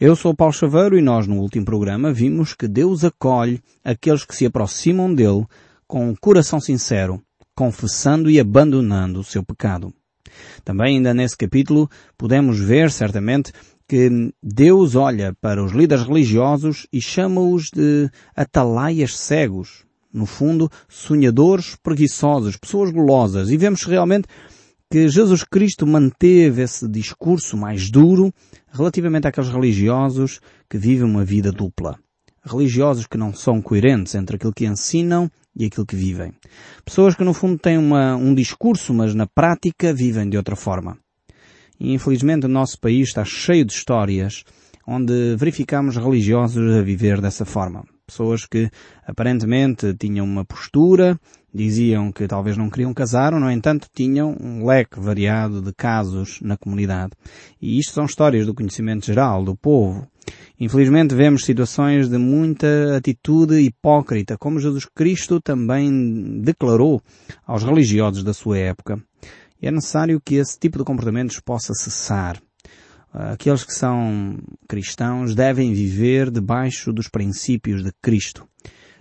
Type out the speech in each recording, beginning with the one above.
Eu sou Paulo Chaveiro e nós no último programa vimos que Deus acolhe aqueles que se aproximam dele com um coração sincero, confessando e abandonando o seu pecado. Também ainda nesse capítulo podemos ver certamente que Deus olha para os líderes religiosos e chama-os de atalaias cegos. No fundo, sonhadores preguiçosos, pessoas golosas. E vemos realmente que Jesus Cristo manteve esse discurso mais duro relativamente àqueles religiosos que vivem uma vida dupla. Religiosos que não são coerentes entre aquilo que ensinam e aquilo que vivem. Pessoas que no fundo têm uma, um discurso, mas na prática vivem de outra forma. E infelizmente o nosso país está cheio de histórias onde verificamos religiosos a viver dessa forma. Pessoas que aparentemente tinham uma postura diziam que talvez não queriam casar, ou no entanto tinham um leque variado de casos na comunidade. E isto são histórias do conhecimento geral do povo. Infelizmente vemos situações de muita atitude hipócrita, como Jesus Cristo também declarou aos religiosos da sua época. E é necessário que esse tipo de comportamentos possa cessar. Aqueles que são cristãos devem viver debaixo dos princípios de Cristo.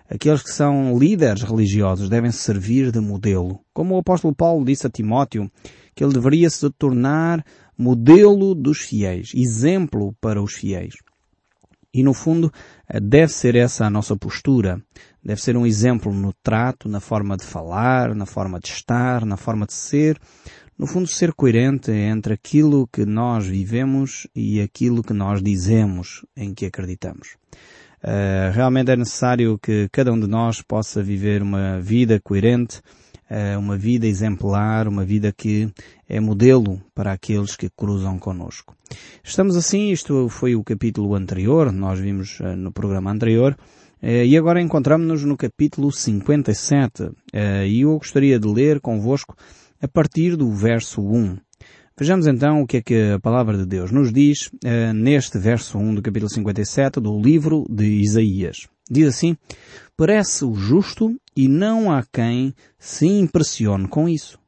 Aqueles que são líderes religiosos devem servir de modelo. Como o apóstolo Paulo disse a Timóteo, que ele deveria se tornar modelo dos fiéis, exemplo para os fiéis. E no fundo, deve ser essa a nossa postura. Deve ser um exemplo no trato, na forma de falar, na forma de estar, na forma de ser. No fundo, ser coerente entre aquilo que nós vivemos e aquilo que nós dizemos em que acreditamos. Uh, realmente é necessário que cada um de nós possa viver uma vida coerente, uh, uma vida exemplar, uma vida que é modelo para aqueles que cruzam conosco. Estamos assim, isto foi o capítulo anterior, nós vimos uh, no programa anterior, e agora encontramos-nos no capítulo 57, e eu gostaria de ler convosco a partir do verso 1. Vejamos então o que é que a palavra de Deus nos diz uh, neste verso 1 do capítulo 57 do livro de Isaías. Diz assim, parece o justo e não há quem se impressione com isso.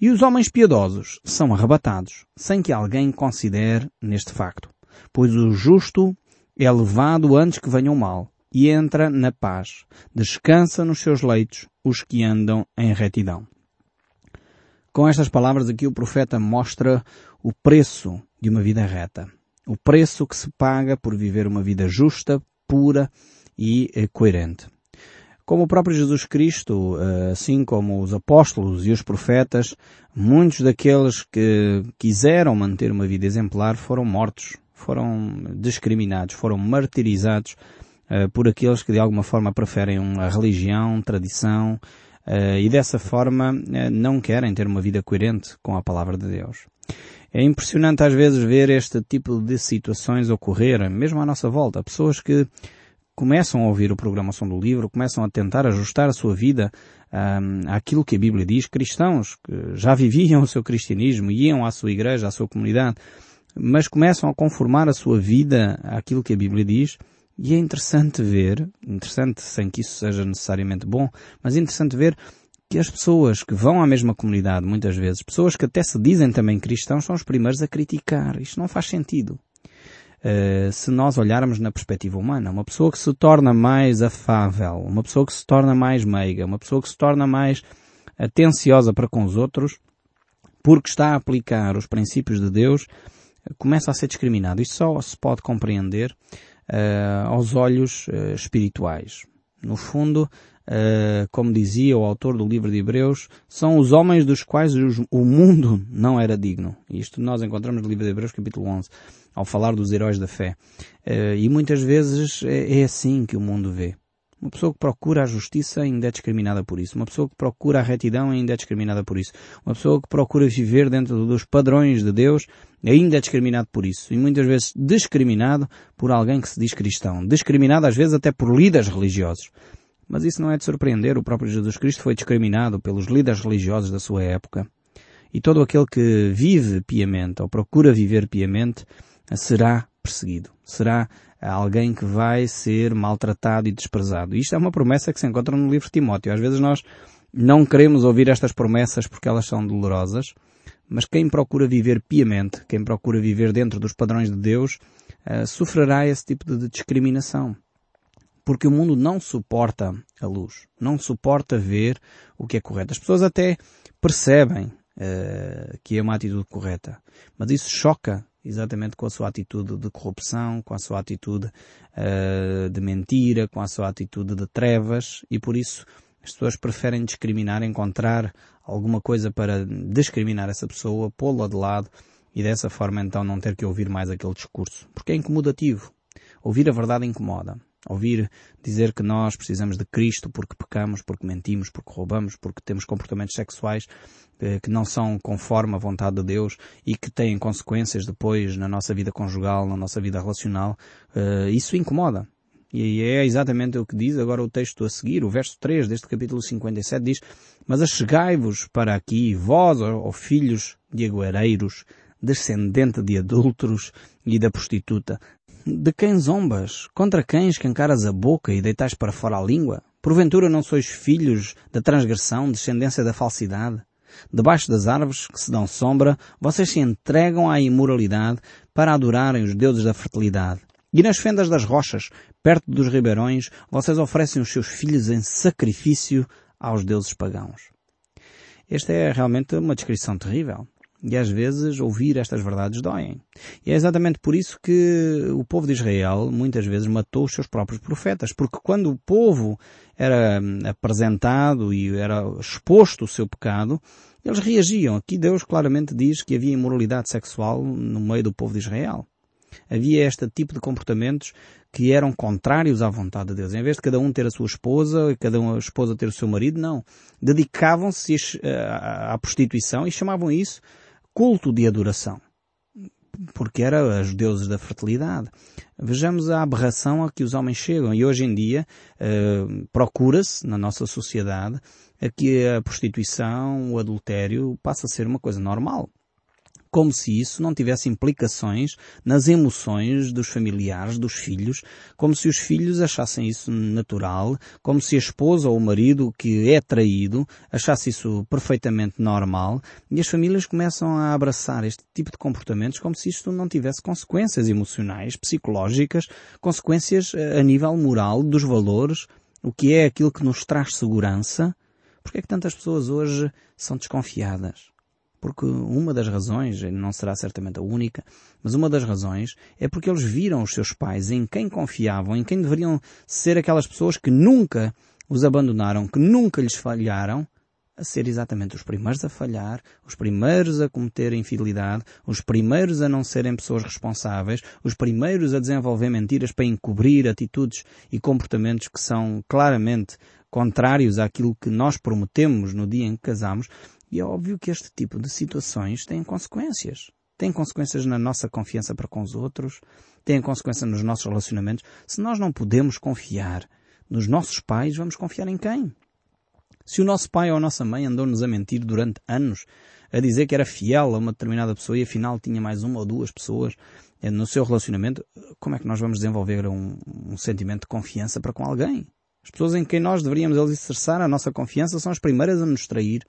E os homens piedosos são arrebatados, sem que alguém considere neste facto. Pois o justo é levado antes que venha o mal, e entra na paz. Descansa nos seus leitos os que andam em retidão. Com estas palavras aqui o profeta mostra o preço de uma vida reta. O preço que se paga por viver uma vida justa, pura e eh, coerente. Como o próprio Jesus Cristo, eh, assim como os apóstolos e os profetas, muitos daqueles que quiseram manter uma vida exemplar foram mortos, foram discriminados, foram martirizados eh, por aqueles que de alguma forma preferem uma religião, tradição, e dessa forma uh, não querem ter uma vida coerente com a palavra de Deus. É impressionante às vezes ver este tipo de situações ocorrer, mesmo à nossa volta. Pessoas que começam a ouvir o programação do livro, começam a tentar ajustar a sua vida um, àquilo que a Bíblia diz, cristãos que já viviam o seu cristianismo, iam à sua igreja, à sua comunidade, mas começam a conformar a sua vida àquilo que a Bíblia diz, e é interessante ver, interessante sem que isso seja necessariamente bom, mas é interessante ver que as pessoas que vão à mesma comunidade, muitas vezes, pessoas que até se dizem também cristãos, são os primeiros a criticar. Isto não faz sentido. Uh, se nós olharmos na perspectiva humana, uma pessoa que se torna mais afável, uma pessoa que se torna mais meiga, uma pessoa que se torna mais atenciosa para com os outros, porque está a aplicar os princípios de Deus, começa a ser discriminado. Isto só se pode compreender uh, aos olhos uh, espirituais. No fundo, uh, como dizia o autor do livro de Hebreus, são os homens dos quais os, o mundo não era digno. Isto nós encontramos no livro de Hebreus capítulo 11, ao falar dos heróis da fé. e muitas vezes é, é assim que o mundo vê. Uma pessoa que procura a justiça ainda é discriminada por isso. Uma pessoa que procura a retidão ainda é discriminada por isso. Uma pessoa que procura viver dentro dos padrões de Deus ainda é discriminado por isso. E muitas vezes discriminado por alguém que se diz cristão. Discriminado às vezes até por líderes religiosos. Mas isso não é de surpreender. O próprio Jesus Cristo foi discriminado pelos líderes religiosos da sua época. E todo aquele que vive piamente ou procura viver piamente será perseguido. Será alguém que vai ser maltratado e desprezado. Isto é uma promessa que se encontra no livro de Timóteo. Às vezes nós não queremos ouvir estas promessas porque elas são dolorosas, mas quem procura viver piamente, quem procura viver dentro dos padrões de Deus, uh, sofrerá esse tipo de discriminação. Porque o mundo não suporta a luz, não suporta ver o que é correto. As pessoas até percebem uh, que é uma atitude correta, mas isso choca exatamente com a sua atitude de corrupção, com a sua atitude uh, de mentira, com a sua atitude de trevas e por isso as pessoas preferem discriminar, encontrar alguma coisa para discriminar essa pessoa, pô-la de lado e dessa forma então não ter que ouvir mais aquele discurso. Porque é incomodativo. Ouvir a verdade incomoda. Ouvir dizer que nós precisamos de Cristo porque pecamos, porque mentimos, porque roubamos, porque temos comportamentos sexuais eh, que não são conforme a vontade de Deus e que têm consequências depois na nossa vida conjugal, na nossa vida relacional, eh, isso incomoda. E é exatamente o que diz agora o texto a seguir, o verso 3 deste capítulo 57 diz, Mas achegai-vos para aqui, vós, ó filhos de agueireiros, descendente de adúlteros e da prostituta. De quem zombas? Contra quem escancaras a boca e deitais para fora a língua? Porventura não sois filhos da transgressão, descendência da falsidade? Debaixo das árvores que se dão sombra, vocês se entregam à imoralidade para adorarem os deuses da fertilidade. E nas fendas das rochas, perto dos ribeirões, vocês oferecem os seus filhos em sacrifício aos deuses pagãos. Esta é realmente uma descrição terrível. E às vezes ouvir estas verdades doem. E é exatamente por isso que o povo de Israel muitas vezes matou os seus próprios profetas. Porque quando o povo era apresentado e era exposto o seu pecado, eles reagiam. Aqui Deus claramente diz que havia imoralidade sexual no meio do povo de Israel. Havia este tipo de comportamentos que eram contrários à vontade de Deus. Em vez de cada um ter a sua esposa e cada uma esposa ter o seu marido, não. Dedicavam-se à prostituição e chamavam isso culto de adoração. Porque era os deuses da fertilidade. Vejamos a aberração a que os homens chegam. E hoje em dia uh, procura-se, na nossa sociedade, que a prostituição, o adultério, passa a ser uma coisa normal como se isso não tivesse implicações nas emoções dos familiares, dos filhos, como se os filhos achassem isso natural, como se a esposa ou o marido que é traído achasse isso perfeitamente normal, e as famílias começam a abraçar este tipo de comportamentos como se isto não tivesse consequências emocionais, psicológicas, consequências eh, a nível moral dos valores, o que é aquilo que nos traz segurança, porque é que tantas pessoas hoje são desconfiadas? Porque uma das razões, não será certamente a única, mas uma das razões é porque eles viram os seus pais em quem confiavam, em quem deveriam ser aquelas pessoas que nunca os abandonaram, que nunca lhes falharam, a ser exatamente os primeiros a falhar, os primeiros a cometer infidelidade, os primeiros a não serem pessoas responsáveis, os primeiros a desenvolver mentiras para encobrir atitudes e comportamentos que são claramente contrários àquilo que nós prometemos no dia em que casamos, e é óbvio que este tipo de situações têm consequências. Tem consequências na nossa confiança para com os outros, tem consequências nos nossos relacionamentos. Se nós não podemos confiar nos nossos pais, vamos confiar em quem? Se o nosso pai ou a nossa mãe andou-nos a mentir durante anos, a dizer que era fiel a uma determinada pessoa e afinal tinha mais uma ou duas pessoas eh, no seu relacionamento, como é que nós vamos desenvolver um, um sentimento de confiança para com alguém? As pessoas em quem nós deveríamos alicerçar a nossa confiança são as primeiras a nos trair,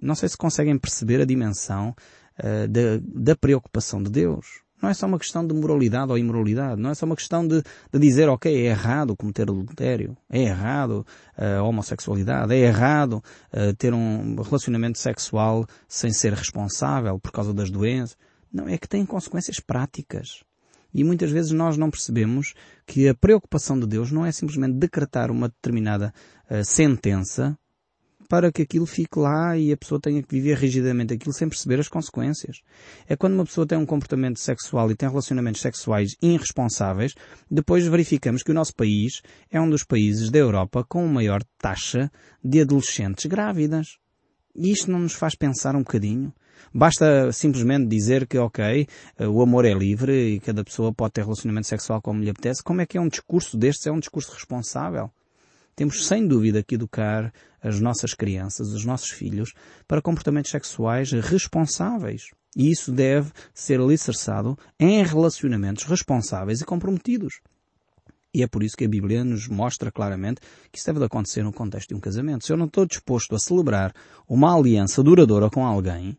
não sei se conseguem perceber a dimensão uh, da, da preocupação de Deus. Não é só uma questão de moralidade ou imoralidade. Não é só uma questão de, de dizer, ok, é errado cometer adultério. É errado eh, a homossexualidade. É errado uh, ter um relacionamento sexual sem ser responsável por causa das doenças. Não, é que tem consequências práticas. E muitas vezes nós não percebemos que a preocupação de Deus não é simplesmente decretar uma determinada uh, sentença para que aquilo fique lá e a pessoa tenha que viver rigidamente aquilo sem perceber as consequências. É quando uma pessoa tem um comportamento sexual e tem relacionamentos sexuais irresponsáveis, depois verificamos que o nosso país é um dos países da Europa com a maior taxa de adolescentes grávidas. E isto não nos faz pensar um bocadinho? Basta simplesmente dizer que, ok, o amor é livre e cada pessoa pode ter relacionamento sexual como lhe apetece. Como é que é um discurso destes? É um discurso responsável? Temos sem dúvida que educar as nossas crianças, os nossos filhos, para comportamentos sexuais responsáveis. E isso deve ser alicerçado em relacionamentos responsáveis e comprometidos. E é por isso que a Bíblia nos mostra claramente que isso deve acontecer no contexto de um casamento. Se eu não estou disposto a celebrar uma aliança duradoura com alguém,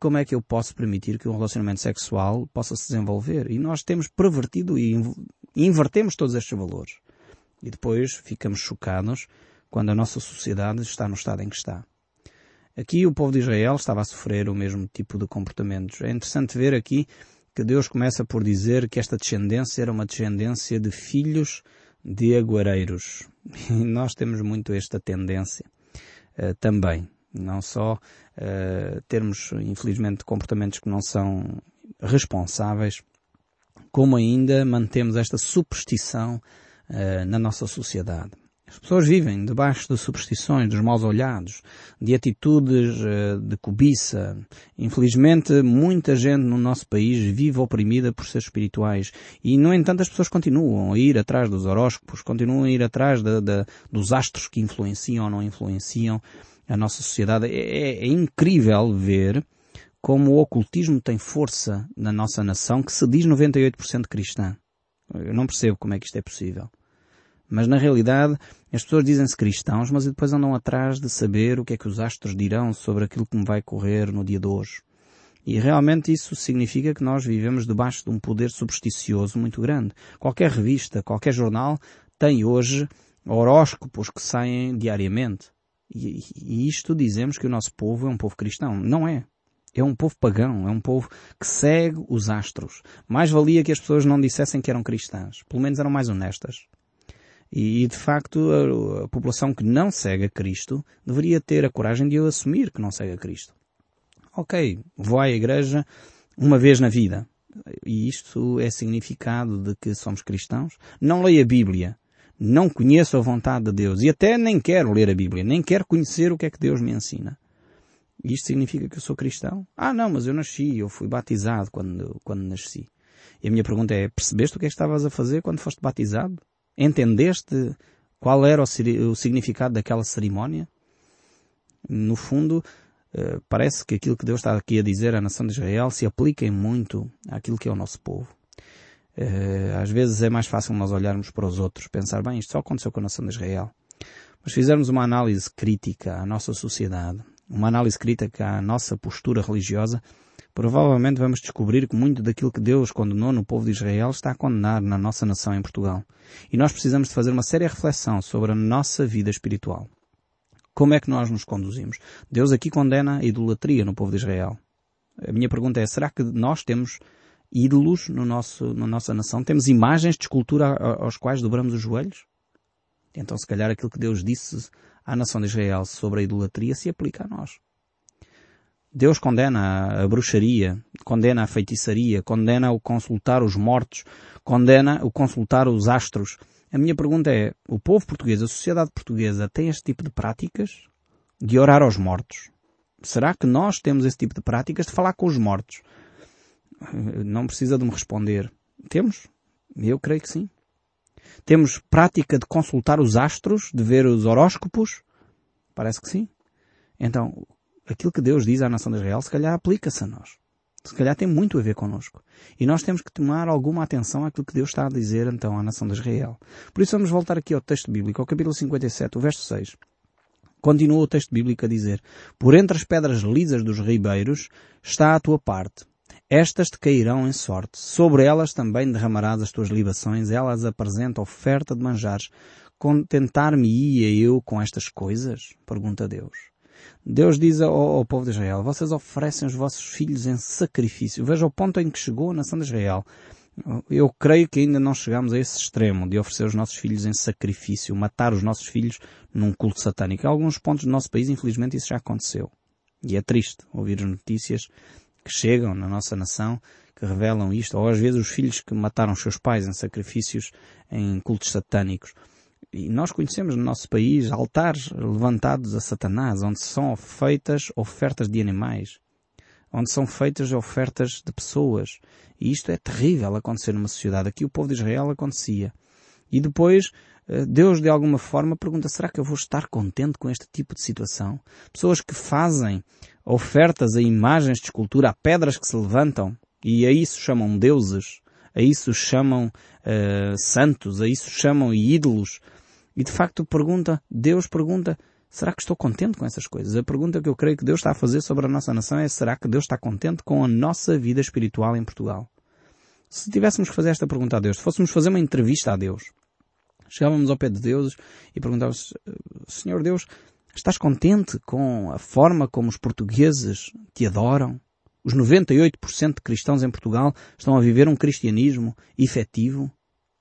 como é que eu posso permitir que um relacionamento sexual possa se desenvolver? E nós temos pervertido e invertemos todos estes valores. E depois ficamos chocados quando a nossa sociedade está no estado em que está. Aqui o povo de Israel estava a sofrer o mesmo tipo de comportamentos. É interessante ver aqui que Deus começa por dizer que esta descendência era uma descendência de filhos de aguareiros. E nós temos muito esta tendência uh, também. Não só uh, termos, infelizmente, comportamentos que não são responsáveis, como ainda mantemos esta superstição uh, na nossa sociedade. As pessoas vivem debaixo de superstições, dos maus olhados, de atitudes uh, de cobiça. Infelizmente, muita gente no nosso país vive oprimida por seres espirituais. E, no entanto, as pessoas continuam a ir atrás dos horóscopos, continuam a ir atrás de, de, dos astros que influenciam ou não influenciam a nossa sociedade. É, é, é incrível ver como o ocultismo tem força na nossa nação que se diz 98% cristã. Eu não percebo como é que isto é possível. Mas na realidade, as pessoas dizem-se cristãos, mas depois andam atrás de saber o que é que os astros dirão sobre aquilo que me vai correr no dia de hoje. E realmente isso significa que nós vivemos debaixo de um poder supersticioso muito grande. Qualquer revista, qualquer jornal tem hoje horóscopos que saem diariamente. E, e isto dizemos que o nosso povo é um povo cristão. Não é. É um povo pagão, é um povo que segue os astros. Mais valia que as pessoas não dissessem que eram cristãs. Pelo menos eram mais honestas. E, de facto, a, a, população que não segue a Cristo deveria ter a coragem de assumir que não segue a Cristo. Ok, vou à igreja uma vez na vida. E isto é significado de que somos cristãos? Não leio a Bíblia. Não conheço a vontade de Deus. E até nem quero ler a Bíblia. Nem quero conhecer o que é que Deus me ensina. Isto significa que eu sou cristão? Ah, não, mas eu nasci, eu fui batizado quando, quando nasci. E a minha pergunta é, percebeste o que é que estavas a fazer quando foste batizado? Entendeste qual era o, o significado daquela cerimónia? No fundo, eh, parece que aquilo que Deus está aqui a dizer à nação de Israel se aplica muito àquilo que é o nosso povo. Eh, às vezes é mais fácil nós olharmos para os outros, pensar, bem, isto só aconteceu com a nação de Israel. Mas fizermos uma análise crítica à nossa sociedade, uma análise crítica à nossa postura religiosa, provavelmente vamos descobrir que muito daquilo que Deus condenou no povo de Israel está a condenar na nossa nação em Portugal. E nós precisamos de fazer uma séria reflexão sobre a nossa vida espiritual. Como é que nós nos conduzimos? Deus aqui condena a idolatria no povo de Israel. A minha pergunta é, será que nós temos ídolos no nosso, na nossa nação? Temos imagens de escultura aos quais dobramos os joelhos? Então se calhar aquilo que Deus disse à nação de Israel sobre a idolatria se aplica a nós. Deus condena a bruxaria, condena a feitiçaria, condena o consultar os mortos, condena o consultar os astros. A minha pergunta é, o povo português, a sociedade portuguesa tem este tipo de práticas de orar aos mortos? Será que nós temos esse tipo de práticas de falar com os mortos? Não precisa de me responder. Temos? Eu creio que sim. Temos prática de consultar os astros, de ver os horóscopos? Parece que sim. Então, aquilo que Deus diz à nação de Israel, se calhar aplica-se a nós. Se calhar tem muito a ver connosco. E nós temos que tomar alguma atenção àquilo que Deus está a dizer então à nação de Israel. Por isso vamos voltar aqui ao texto bíblico, ao capítulo 57, o verso 6. Continua o texto bíblico a dizer, Por entre as pedras lisas dos ribeiros está a tua parte. Estas te cairão em sorte. Sobre elas também derramarás as tuas libações. Elas apresentam oferta de manjares. Contentar-me-ia eu com estas coisas? Pergunta Deus. Deus diz ao, ao, povo de Israel, vocês oferecem os vossos filhos em sacrifício. Veja o ponto em que chegou a nação de Israel. Eu creio que ainda não chegamos a esse extremo de oferecer os nossos filhos em sacrifício, matar os nossos filhos num culto satânico. Em alguns pontos do nosso país, infelizmente, isso já aconteceu. E é triste ouvir as notícias que chegam na nossa nação que revelam isto, ou às vezes os filhos que mataram os seus pais em sacrifícios em cultos satânicos. E nós conhecemos no nosso país altares levantados a Satanás, onde são feitas ofertas de animais, onde são feitas ofertas de pessoas. E isto é terrível acontecer numa sociedade. Aqui o povo de Israel acontecia. E depois eh, Deus de alguma forma pergunta, será que eu vou estar contente com este tipo de situação? Pessoas que fazem ofertas a imagens de escultura, a pedras que se levantam, e a isso chamam deuses, a isso chamam uh, santos, a isso chamam ídolos, e de facto pergunta, Deus pergunta, Será que estou contente com essas coisas? A pergunta que eu creio que Deus está a fazer sobre a nossa nação é será que Deus está contente com a nossa vida espiritual em Portugal? Se tivéssemos que fazer esta pergunta a Deus, se fôssemos fazer uma entrevista a Deus, chegávamos ao pé de Deus e perguntávamos, Senhor Deus, estás contente com a forma como os portugueses te adoram? Os 98% de cristãos em Portugal estão a viver um cristianismo efetivo?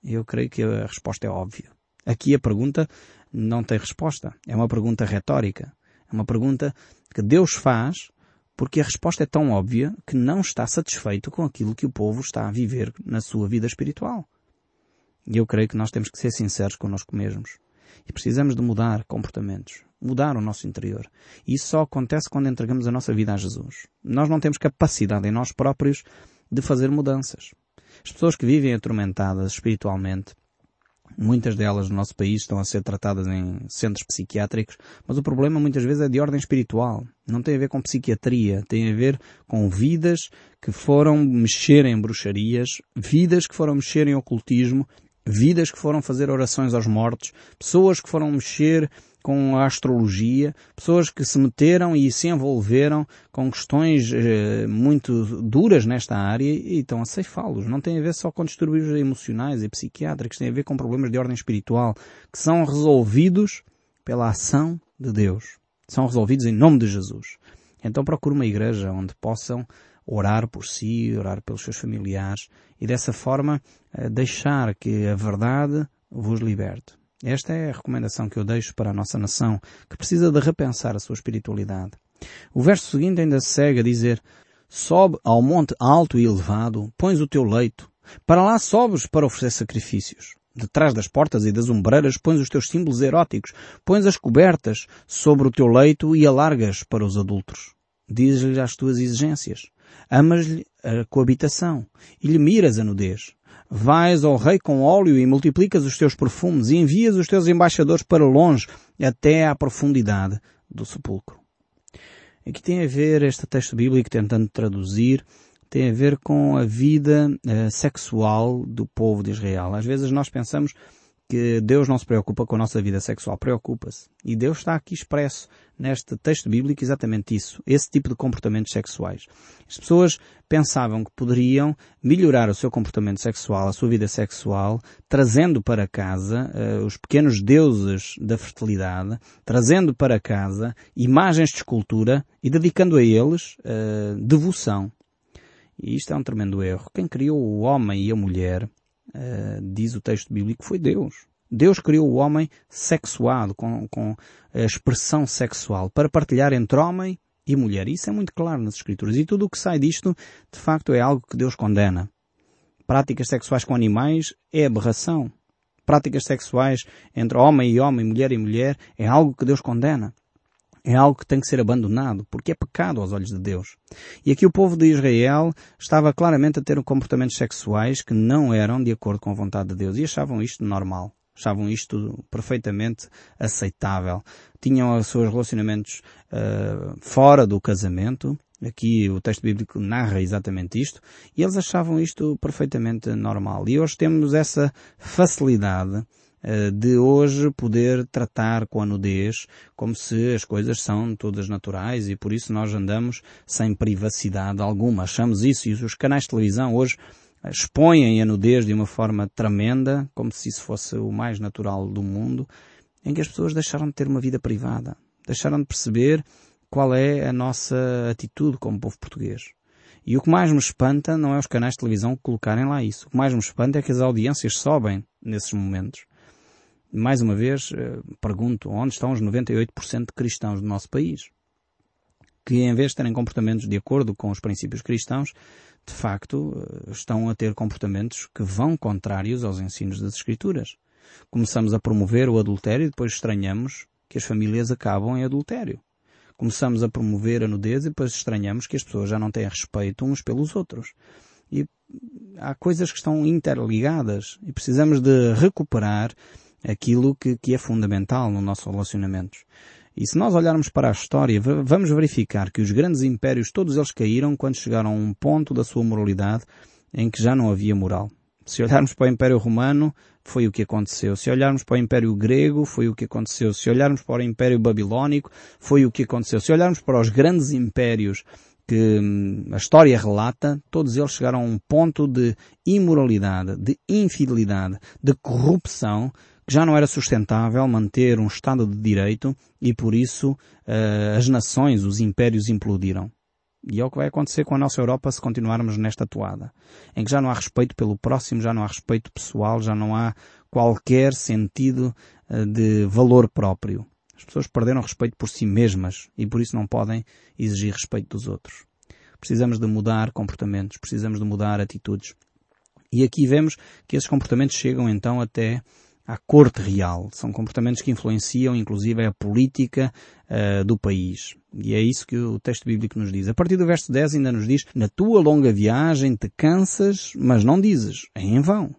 Eu creio que a resposta é óbvia. Aqui a pergunta não tem resposta. É uma pergunta retórica. É uma pergunta que Deus faz porque a resposta é tão óbvia que não está satisfeito com aquilo que o povo está a viver na sua vida espiritual. E eu creio que nós temos que ser sinceros connosco mesmos. E precisamos de mudar comportamentos, mudar o nosso interior. E isso só acontece quando entregamos a nossa vida a Jesus. Nós não temos capacidade em nós próprios de fazer mudanças. As pessoas que vivem atormentadas espiritualmente, Muitas delas no nosso país estão a ser tratadas em centros psiquiátricos, mas o problema muitas vezes é de ordem espiritual. Não tem a ver com psiquiatria, tem a ver com vidas que foram mexer em bruxarias, vidas que foram mexer em ocultismo, vidas que foram fazer orações aos mortos, pessoas que foram mexer com a astrologia, pessoas que se meteram e se envolveram com questões eh, muito duras nesta área e estão a ceifá-los. Não tem a ver só com distúrbios emocionais e psiquiátricos, tem a ver com problemas de ordem espiritual que são resolvidos pela ação de Deus. São resolvidos em nome de Jesus. Então procure uma igreja onde possam orar por si, orar pelos seus familiares e dessa forma eh, deixar que a verdade vos liberte. Esta é a recomendação que eu deixo para a nossa nação, que precisa de repensar a sua espiritualidade. O verso seguinte ainda segue a dizer, Sobe ao monte alto e elevado, pões o teu leito. Para lá sobes para oferecer sacrifícios. Detrás das portas e das ombreiras pões os teus símbolos eróticos, pões as cobertas sobre o teu leito e alargas para os adultos. Dizes-lhe as tuas exigências. Amas-lhe a coabitação e lhe miras a nudez. Vais ao rei com óleo e multiplicas os teus perfumes e envias os teus embaixadores para longe, até à profundidade do sepulcro. Aqui tem a ver este texto bíblico tentando traduzir, tem a ver com a vida uh, sexual do povo de Israel. Às vezes nós pensamos que Deus não se preocupa com a nossa vida sexual, preocupa-se. E Deus está aqui expresso neste texto bíblico exatamente isso, esse tipo de comportamentos sexuais. As pessoas pensavam que poderiam melhorar o seu comportamento sexual, a sua vida sexual, trazendo para casa uh, os pequenos deuses da fertilidade, trazendo para casa imagens de escultura e dedicando a eles uh, devoção. E isto é um tremendo erro. Quem criou o homem e a mulher uh, diz o texto bíblico, foi Deus. Deus criou o homem sexuado, com, com a expressão sexual, para partilhar entre homem e mulher. Isso é muito claro nas Escrituras. E tudo o que sai disto, de facto, é algo que Deus condena. Práticas sexuais com animais é aberração. Práticas sexuais entre homem e homem, mulher e mulher, é algo que Deus condena é algo que tem que ser abandonado, porque é pecado aos olhos de Deus. E aqui o povo de Israel estava claramente a ter comportamentos sexuais que não eram de acordo com a vontade de Deus e achavam isto normal. Achavam isto perfeitamente aceitável. Tinham os seus relacionamentos uh, fora do casamento. Aqui o texto bíblico narra exatamente isto. E eles achavam isto perfeitamente normal. E hoje temos essa facilidade de hoje poder tratar com a nudez como se as coisas são todas naturais e por isso nós andamos sem privacidade alguma. Achamos isso e os canais de televisão hoje expõem a nudez de uma forma tremenda, como se isso fosse o mais natural do mundo, em que as pessoas deixaram de ter uma vida privada, deixaram de perceber qual é a nossa atitude como povo português. E o que mais me espanta não é os canais de televisão colocarem lá isso. O que mais me espanta é que as audiências sobem nesses momentos mais uma vez, eh, pergunto, onde estão os 98% de cristãos do nosso país? Que em vez de terem comportamentos de acordo com os princípios cristãos, de facto, eh, estão a ter comportamentos que vão contrários aos ensinos das Escrituras. Começamos a promover o adultério e depois estranhamos que as famílias acabam em adultério. Começamos a promover a nudez e depois estranhamos que as pessoas já não têm respeito uns pelos outros. E há coisas que estão interligadas e precisamos de recuperar aquilo que, que é fundamental no nosso relacionamento. E se nós olharmos para a história, vamos verificar que os grandes impérios, todos eles caíram quando chegaram a um ponto da sua moralidade em que já não havia moral. Se olharmos para o Império Romano, foi o que aconteceu. Se olharmos para o Império Grego, foi o que aconteceu. Se olharmos para o Império Babilónico, foi o que aconteceu. Se olharmos para os grandes impérios que hum, a história relata, todos eles chegaram a um ponto de imoralidade, de infidelidade, de corrupção, que já não era sustentável manter um Estado de Direito e por isso uh, as nações, os impérios implodiram. E é o que vai acontecer com a nossa Europa se continuarmos nesta toada. Em que já não há respeito pelo próximo, já não há respeito pessoal, já não há qualquer sentido uh, de valor próprio. As pessoas perderam respeito por si mesmas e por isso não podem exigir respeito dos outros. Precisamos de mudar comportamentos, precisamos de mudar atitudes. E aqui vemos que esses comportamentos chegam então até à corte real. São comportamentos que influenciam inclusive a política uh, do país. E é isso que o texto bíblico nos diz. A partir do verso 10 ainda nos diz, na tua longa viagem te cansas, mas não dizes, é em vão.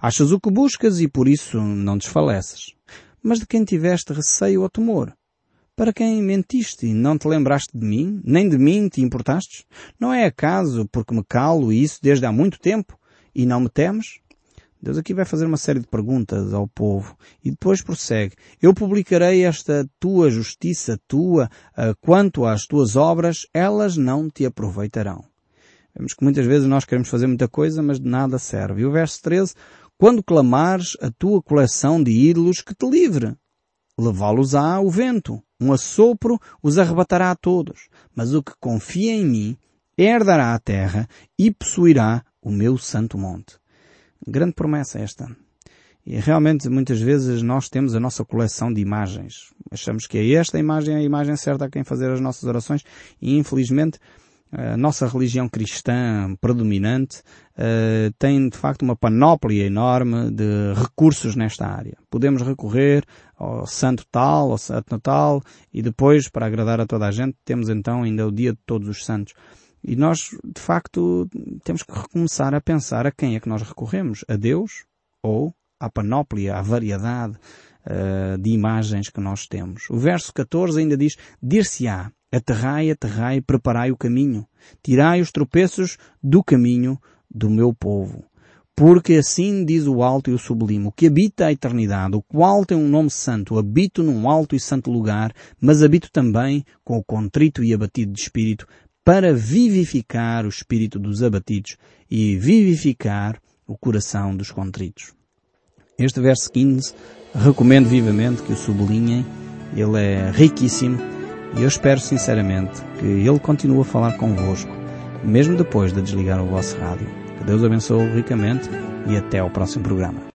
Achas o que buscas e por isso não desfaleces. Mas de quem tiveste receio ou temor? Para quem mentiste e não te lembraste de mim, nem de mim te importastes? Não é acaso porque me calo isso desde há muito tempo e não me temes? Deus aqui vai fazer uma série de perguntas ao povo e depois prossegue. Eu publicarei esta tua justiça tua uh, quanto às tuas obras, elas não te aproveitarão. Vemos que muitas vezes nós queremos fazer muita coisa, mas de nada serve. E o verso 13, quando clamares a tua coleção de ídolos que te livre, levá-los-á o vento. Um assopro os arrebatará a todos. Mas o que confia em mim herdará a terra e possuirá o meu santo monte. Grande promessa esta. E realmente muitas vezes nós temos a nossa coleção de imagens. Achamos que é esta imagem a imagem certa a quem fazer as nossas orações e infelizmente a nossa religião cristã predominante uh, tem de facto uma panóplia enorme de recursos nesta área. Podemos recorrer ao santo tal, ao santo natal e depois, para agradar a toda a gente, temos então ainda o dia de todos os santos. E nós, de facto, temos que recomeçar a pensar a quem é que nós recorremos? A Deus ou à panóplia, à variedade uh, de imagens que nós temos? O verso 14 ainda diz, dir-se-á, aterrai, aterrai, preparai o caminho, tirai os tropeços do caminho do meu povo. Porque assim diz o alto e o sublime, o que habita a eternidade, o qual tem um nome santo, habito num alto e santo lugar, mas habito também com o contrito e abatido de espírito, para vivificar o espírito dos abatidos e vivificar o coração dos contritos. Este verso 15 recomendo vivamente que o sublinhem, ele é riquíssimo e eu espero sinceramente que ele continue a falar convosco, mesmo depois de desligar o vosso rádio. Que Deus abençoe ricamente e até ao próximo programa.